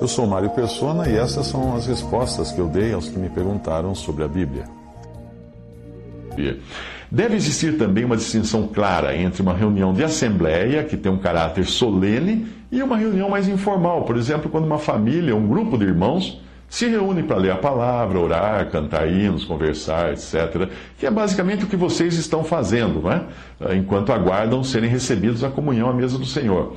Eu sou Mário Persona e essas são as respostas que eu dei aos que me perguntaram sobre a Bíblia. Deve existir também uma distinção clara entre uma reunião de assembleia, que tem um caráter solene, e uma reunião mais informal. Por exemplo, quando uma família, um grupo de irmãos, se reúne para ler a palavra, orar, cantar hinos, conversar, etc. Que é basicamente o que vocês estão fazendo, não é? enquanto aguardam serem recebidos à comunhão à mesa do Senhor.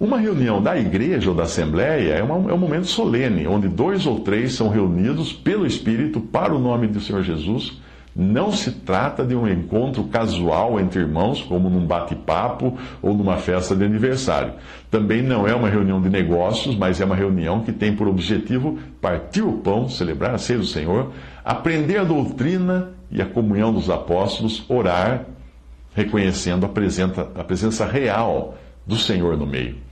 Uma reunião da igreja ou da assembleia é, uma, é, um momento solene, onde dois ou três são reunidos pelo Espírito para o nome do Senhor Jesus. Não se trata de um encontro casual entre irmãos, como num bate-papo ou numa festa de aniversário. Também não é uma reunião de negócios, mas é uma reunião que tem por objetivo partir o pão, celebrar a ceia do Senhor, aprender a doutrina e a comunhão dos apóstolos, orar, reconhecendo a presença, a presença real do Senhor no meio.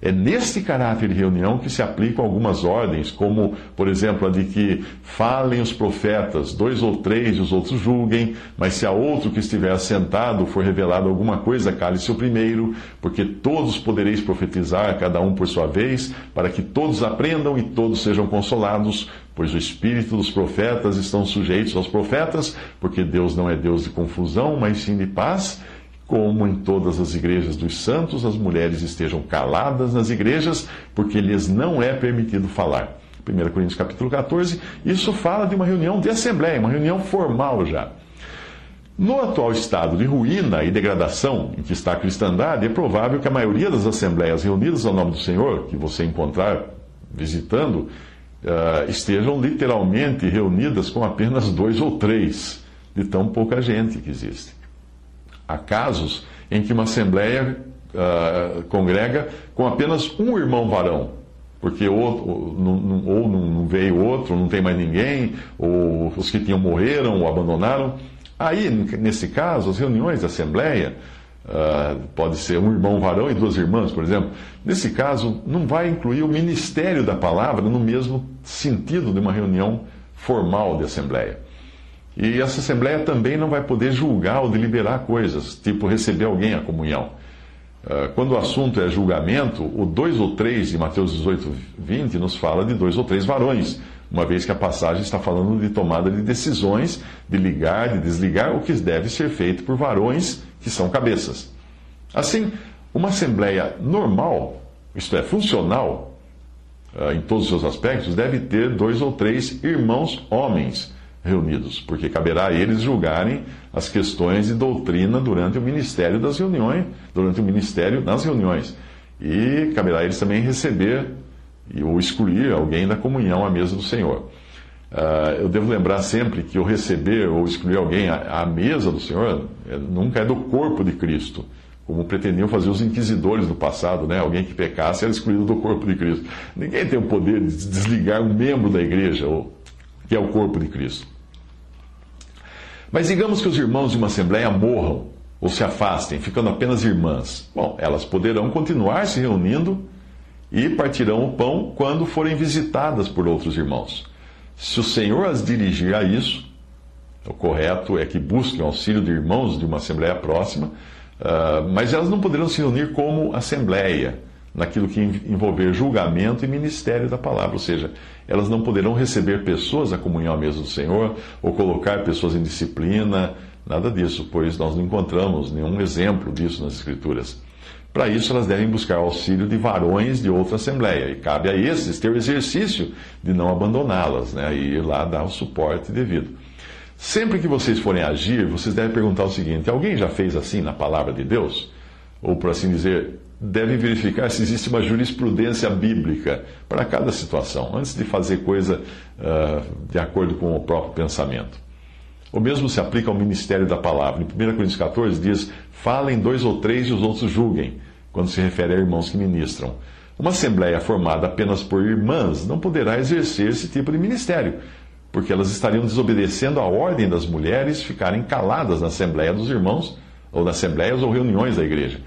É neste caráter de reunião que se aplicam algumas ordens, como, por exemplo, a de que falem os profetas, dois ou três e os outros julguem, mas se a outro que estiver assentado for revelado alguma coisa, cale-se o primeiro, porque todos podereis profetizar, cada um por sua vez, para que todos aprendam e todos sejam consolados, pois o espírito dos profetas estão sujeitos aos profetas, porque Deus não é Deus de confusão, mas sim de paz como em todas as igrejas dos santos, as mulheres estejam caladas nas igrejas, porque lhes não é permitido falar. 1 Coríntios capítulo 14, isso fala de uma reunião de assembleia, uma reunião formal já. No atual estado de ruína e degradação em que está a cristandade, é provável que a maioria das assembleias reunidas ao nome do Senhor, que você encontrar visitando, uh, estejam literalmente reunidas com apenas dois ou três, de tão pouca gente que existe. Há casos em que uma assembleia uh, congrega com apenas um irmão varão, porque outro, ou não veio outro, não tem mais ninguém, ou os que tinham morreram ou abandonaram. Aí, nesse caso, as reuniões da assembleia, uh, pode ser um irmão varão e duas irmãs, por exemplo. Nesse caso, não vai incluir o ministério da palavra no mesmo sentido de uma reunião formal de assembleia. E essa Assembleia também não vai poder julgar ou deliberar coisas, tipo receber alguém à comunhão. Ah, quando o assunto é julgamento, o 2 ou 3 de Mateus 18, 20 nos fala de dois ou três varões, uma vez que a passagem está falando de tomada de decisões, de ligar, de desligar, o que deve ser feito por varões que são cabeças. Assim, uma assembleia normal, isto é, funcional, ah, em todos os seus aspectos, deve ter dois ou três irmãos homens reunidos, porque caberá a eles julgarem as questões de doutrina durante o ministério das reuniões, durante o ministério nas reuniões. E caberá a eles também receber ou excluir alguém da comunhão à mesa do Senhor. Uh, eu devo lembrar sempre que o receber ou excluir alguém à, à mesa do Senhor é, nunca é do corpo de Cristo, como pretendiam fazer os inquisidores do passado, né? Alguém que pecasse era excluído do corpo de Cristo. Ninguém tem o poder de desligar um membro da igreja, ou, que é o corpo de Cristo. Mas digamos que os irmãos de uma assembleia morram ou se afastem, ficando apenas irmãs. Bom, elas poderão continuar se reunindo e partirão o pão quando forem visitadas por outros irmãos. Se o Senhor as dirigir a isso, o correto é que busquem auxílio de irmãos de uma assembleia próxima, uh, mas elas não poderão se reunir como assembleia naquilo que envolver julgamento e ministério da palavra, ou seja, elas não poderão receber pessoas à comunhão à mesa do Senhor ou colocar pessoas em disciplina, nada disso, pois nós não encontramos nenhum exemplo disso nas Escrituras. Para isso, elas devem buscar auxílio de varões de outra assembleia, e cabe a esses ter o exercício de não abandoná-las, né, e ir lá dar o suporte devido. Sempre que vocês forem agir, vocês devem perguntar o seguinte: alguém já fez assim na palavra de Deus? Ou, por assim dizer, deve verificar se existe uma jurisprudência bíblica para cada situação, antes de fazer coisa uh, de acordo com o próprio pensamento. O mesmo se aplica ao ministério da palavra. Em 1 Coríntios 14 diz: falem dois ou três e os outros julguem. quando se refere a irmãos que ministram. Uma assembleia formada apenas por irmãs não poderá exercer esse tipo de ministério, porque elas estariam desobedecendo a ordem das mulheres ficarem caladas na assembleia dos irmãos, ou nas assembleias ou reuniões da igreja.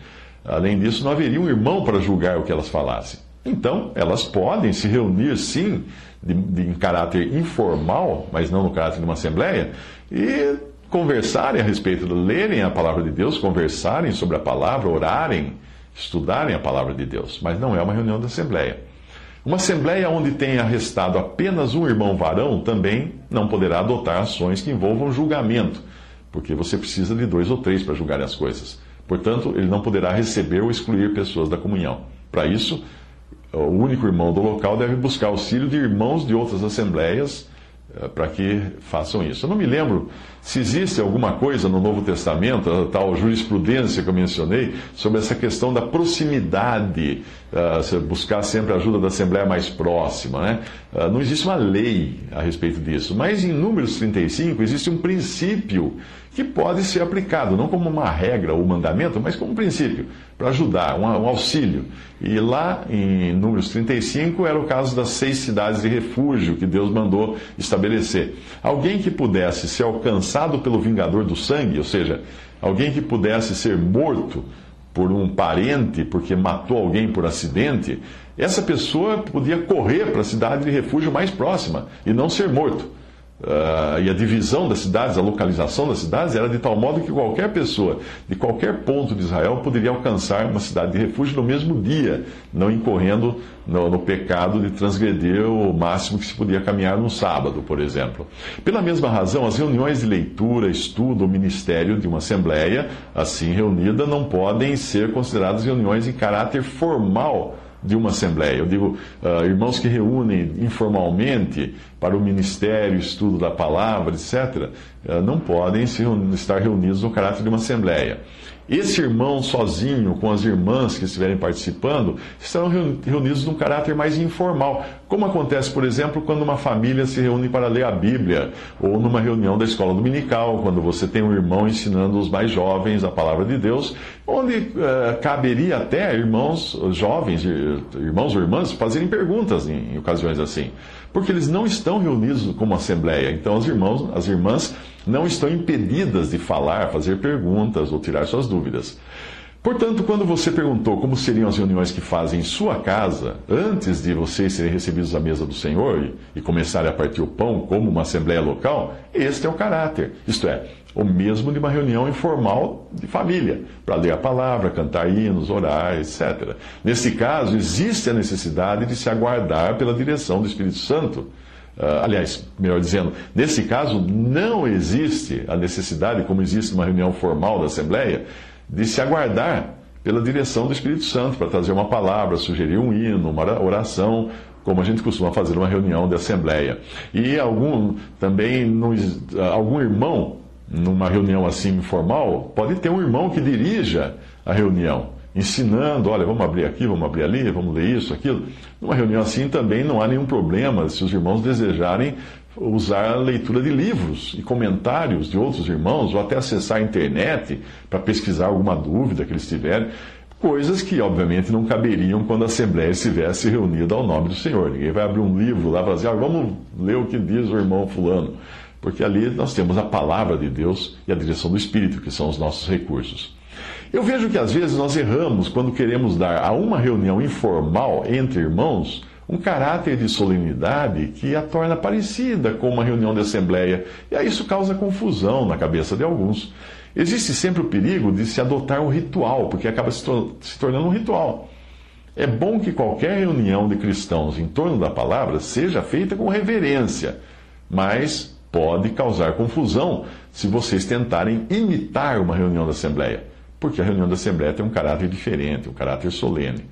Além disso, não haveria um irmão para julgar o que elas falassem. Então, elas podem se reunir, sim, de, de, em caráter informal, mas não no caráter de uma assembleia, e conversarem a respeito, lerem a palavra de Deus, conversarem sobre a palavra, orarem, estudarem a palavra de Deus. Mas não é uma reunião da assembleia. Uma assembleia onde tenha restado apenas um irmão varão também não poderá adotar ações que envolvam julgamento, porque você precisa de dois ou três para julgar as coisas. Portanto, ele não poderá receber ou excluir pessoas da comunhão. Para isso, o único irmão do local deve buscar auxílio de irmãos de outras assembleias eh, para que façam isso. Eu não me lembro se existe alguma coisa no Novo Testamento, a tal jurisprudência que eu mencionei, sobre essa questão da proximidade, uh, buscar sempre a ajuda da Assembleia mais próxima. Né? Uh, não existe uma lei a respeito disso, mas em Números 35 existe um princípio que pode ser aplicado, não como uma regra ou mandamento, mas como um princípio, para ajudar, um, auxílio. E lá em Números 35 era o caso das seis cidades de refúgio que Deus mandou estabelecer. Alguém que pudesse ser alcançado pelo vingador do sangue, ou seja, alguém que pudesse ser morto por um parente porque matou alguém por acidente, essa pessoa podia correr para a cidade de refúgio mais próxima e não ser morto. Uh, e a divisão das cidades, a localização das cidades, era de tal modo que qualquer pessoa de qualquer ponto de Israel poderia alcançar uma cidade de refúgio no mesmo dia, não incorrendo no, no pecado de transgredir o máximo que se podia caminhar no sábado, por exemplo. Pela mesma razão, as reuniões de leitura, estudo ou ministério de uma assembleia, assim reunida, não podem ser consideradas reuniões em caráter formal de uma assembleia. Eu digo, uh, irmãos que reúnem informalmente para o ministério, estudo da palavra, etc., ah, não podem estar reunidos no caráter de uma assembleia. Esse irmão sozinho, com as irmãs que estiverem participando, estarão reunidos num caráter mais informal, como acontece, por exemplo, quando uma família se reúne para ler a Bíblia, ou numa reunião da escola dominical, quando você tem um irmão ensinando os mais jovens a palavra de Deus, onde uh, caberia até irmãos jovens, irmãos ou irmãs, fazerem perguntas em, em ocasiões assim porque eles não estão reunidos como assembleia. Então, os irmãos, as irmãs não estão impedidas de falar, fazer perguntas ou tirar suas dúvidas. Portanto, quando você perguntou como seriam as reuniões que fazem em sua casa, antes de vocês serem recebidos à mesa do Senhor e começarem a partir o pão como uma assembleia local, este é o caráter. Isto é, o mesmo de uma reunião informal de família, para ler a palavra, cantar hinos, orar, etc. Nesse caso, existe a necessidade de se aguardar pela direção do Espírito Santo. Uh, aliás, melhor dizendo, nesse caso, não existe a necessidade, como existe numa reunião formal da Assembleia, de se aguardar pela direção do Espírito Santo para trazer uma palavra, sugerir um hino, uma oração, como a gente costuma fazer numa reunião de assembleia. E algum também algum irmão numa reunião assim informal, pode ter um irmão que dirija a reunião, ensinando, olha, vamos abrir aqui, vamos abrir ali, vamos ler isso, aquilo. Numa reunião assim também não há nenhum problema se os irmãos desejarem usar a leitura de livros e comentários de outros irmãos, ou até acessar a internet para pesquisar alguma dúvida que eles tiverem. Coisas que, obviamente, não caberiam quando a Assembleia estivesse reunida ao nome do Senhor. Ninguém vai abrir um livro lá e falar assim, ah, vamos ler o que diz o irmão Fulano. Porque ali nós temos a palavra de Deus e a direção do Espírito, que são os nossos recursos. Eu vejo que às vezes nós erramos quando queremos dar a uma reunião informal entre irmãos um caráter de solenidade que a torna parecida com uma reunião de assembleia, e aí isso causa confusão na cabeça de alguns. Existe sempre o perigo de se adotar um ritual, porque acaba se, se tornando um ritual. É bom que qualquer reunião de cristãos em torno da palavra seja feita com reverência, mas pode causar confusão se vocês tentarem imitar uma reunião da Assembleia, porque a reunião da Assembleia tem um caráter diferente, um caráter solene.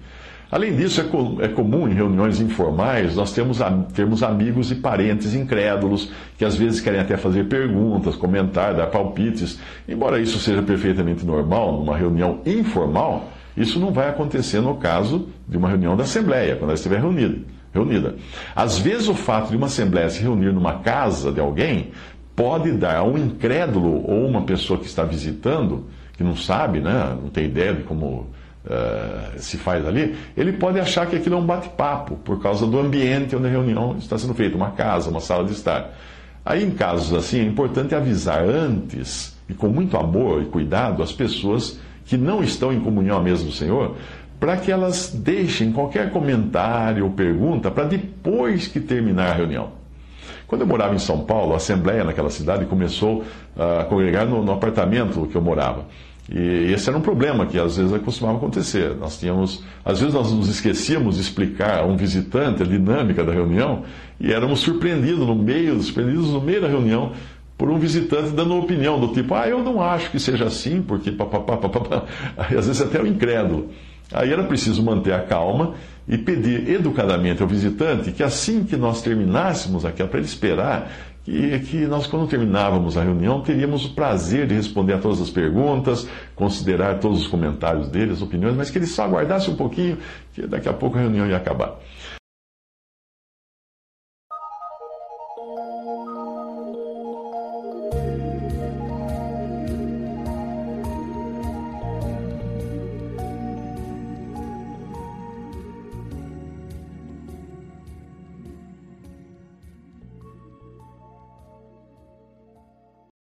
Além disso, é, co é, comum em reuniões informais nós temos, termos amigos e parentes incrédulos que às vezes querem até fazer perguntas, comentar, dar palpites. Embora isso seja perfeitamente normal numa reunião informal, isso não vai acontecer no caso de uma reunião da Assembleia, quando ela estiver reunida. reunida. Às vezes, o fato de uma Assembleia se reunir numa casa de alguém pode dar a um incrédulo ou uma pessoa que está visitando, que não sabe, né, não tem ideia de como uh, se faz ali, ele pode achar que aquilo é um bate-papo, por causa do ambiente onde a reunião está sendo feita, uma casa, uma sala de estar. Aí, em casos assim, é importante avisar antes, e com muito amor e cuidado, as pessoas que não estão em comunhão à mesa do Senhor, para que elas deixem qualquer comentário ou pergunta para depois que terminar a reunião. Quando eu morava em São Paulo, a Assembleia naquela cidade começou a congregar no, no apartamento que eu morava. E esse era um problema que às vezes costumava acontecer. Nós tínhamos, às vezes nós nos esquecíamos de explicar a um visitante a dinâmica da reunião e éramos surpreendidos no meio, surpreendidos no meio da reunião por um visitante dando uma opinião do tipo, ah, eu não acho que seja assim, porque papapá, papapá. Aí, às vezes até o incrédulo. Aí era preciso manter a calma e pedir educadamente ao visitante que assim que nós terminássemos aquela, para ele esperar que, que nós, quando terminávamos a reunião, teríamos o prazer de responder a todas as perguntas, considerar todos os comentários dele, as opiniões, mas que ele só aguardasse um pouquinho, que daqui a pouco a reunião ia acabar.